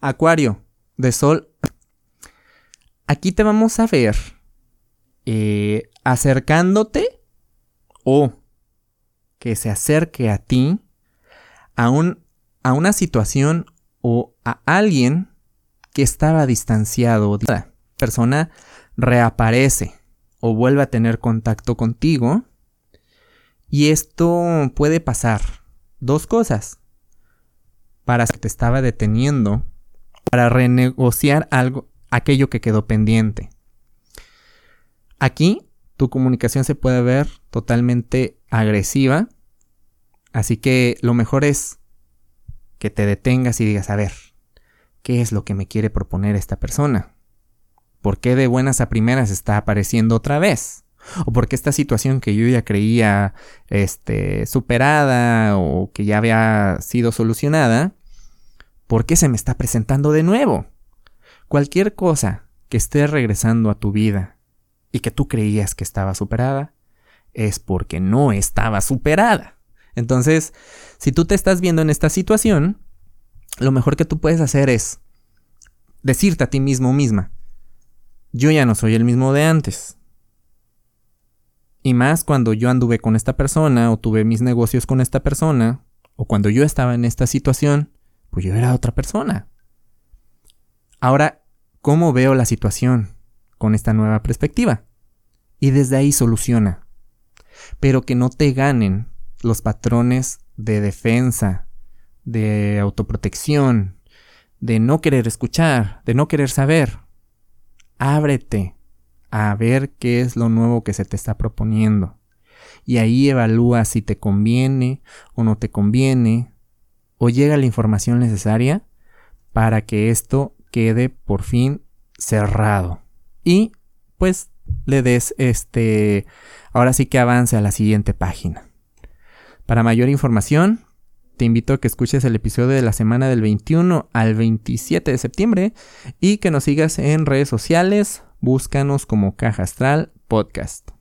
Acuario, de Sol. Aquí te vamos a ver eh, acercándote o que se acerque a ti a, un, a una situación o a alguien que estaba distanciado. La persona reaparece o vuelve a tener contacto contigo. Y esto puede pasar. Dos cosas. Para que te estaba deteniendo. Para renegociar algo, aquello que quedó pendiente. Aquí tu comunicación se puede ver totalmente agresiva. Así que lo mejor es que te detengas y digas, a ver, ¿qué es lo que me quiere proponer esta persona? ¿Por qué de buenas a primeras está apareciendo otra vez? ¿O por qué esta situación que yo ya creía este, superada o que ya había sido solucionada, ¿por qué se me está presentando de nuevo? Cualquier cosa que esté regresando a tu vida y que tú creías que estaba superada, es porque no estaba superada. Entonces, si tú te estás viendo en esta situación, lo mejor que tú puedes hacer es decirte a ti mismo misma, yo ya no soy el mismo de antes. Y más cuando yo anduve con esta persona o tuve mis negocios con esta persona, o cuando yo estaba en esta situación, pues yo era otra persona. Ahora, ¿cómo veo la situación con esta nueva perspectiva? Y desde ahí soluciona. Pero que no te ganen los patrones de defensa, de autoprotección, de no querer escuchar, de no querer saber. Ábrete a ver qué es lo nuevo que se te está proponiendo. Y ahí evalúa si te conviene o no te conviene, o llega la información necesaria para que esto quede por fin cerrado. Y pues le des este, ahora sí que avance a la siguiente página. Para mayor información, te invito a que escuches el episodio de la semana del 21 al 27 de septiembre y que nos sigas en redes sociales. Búscanos como Caja Astral Podcast.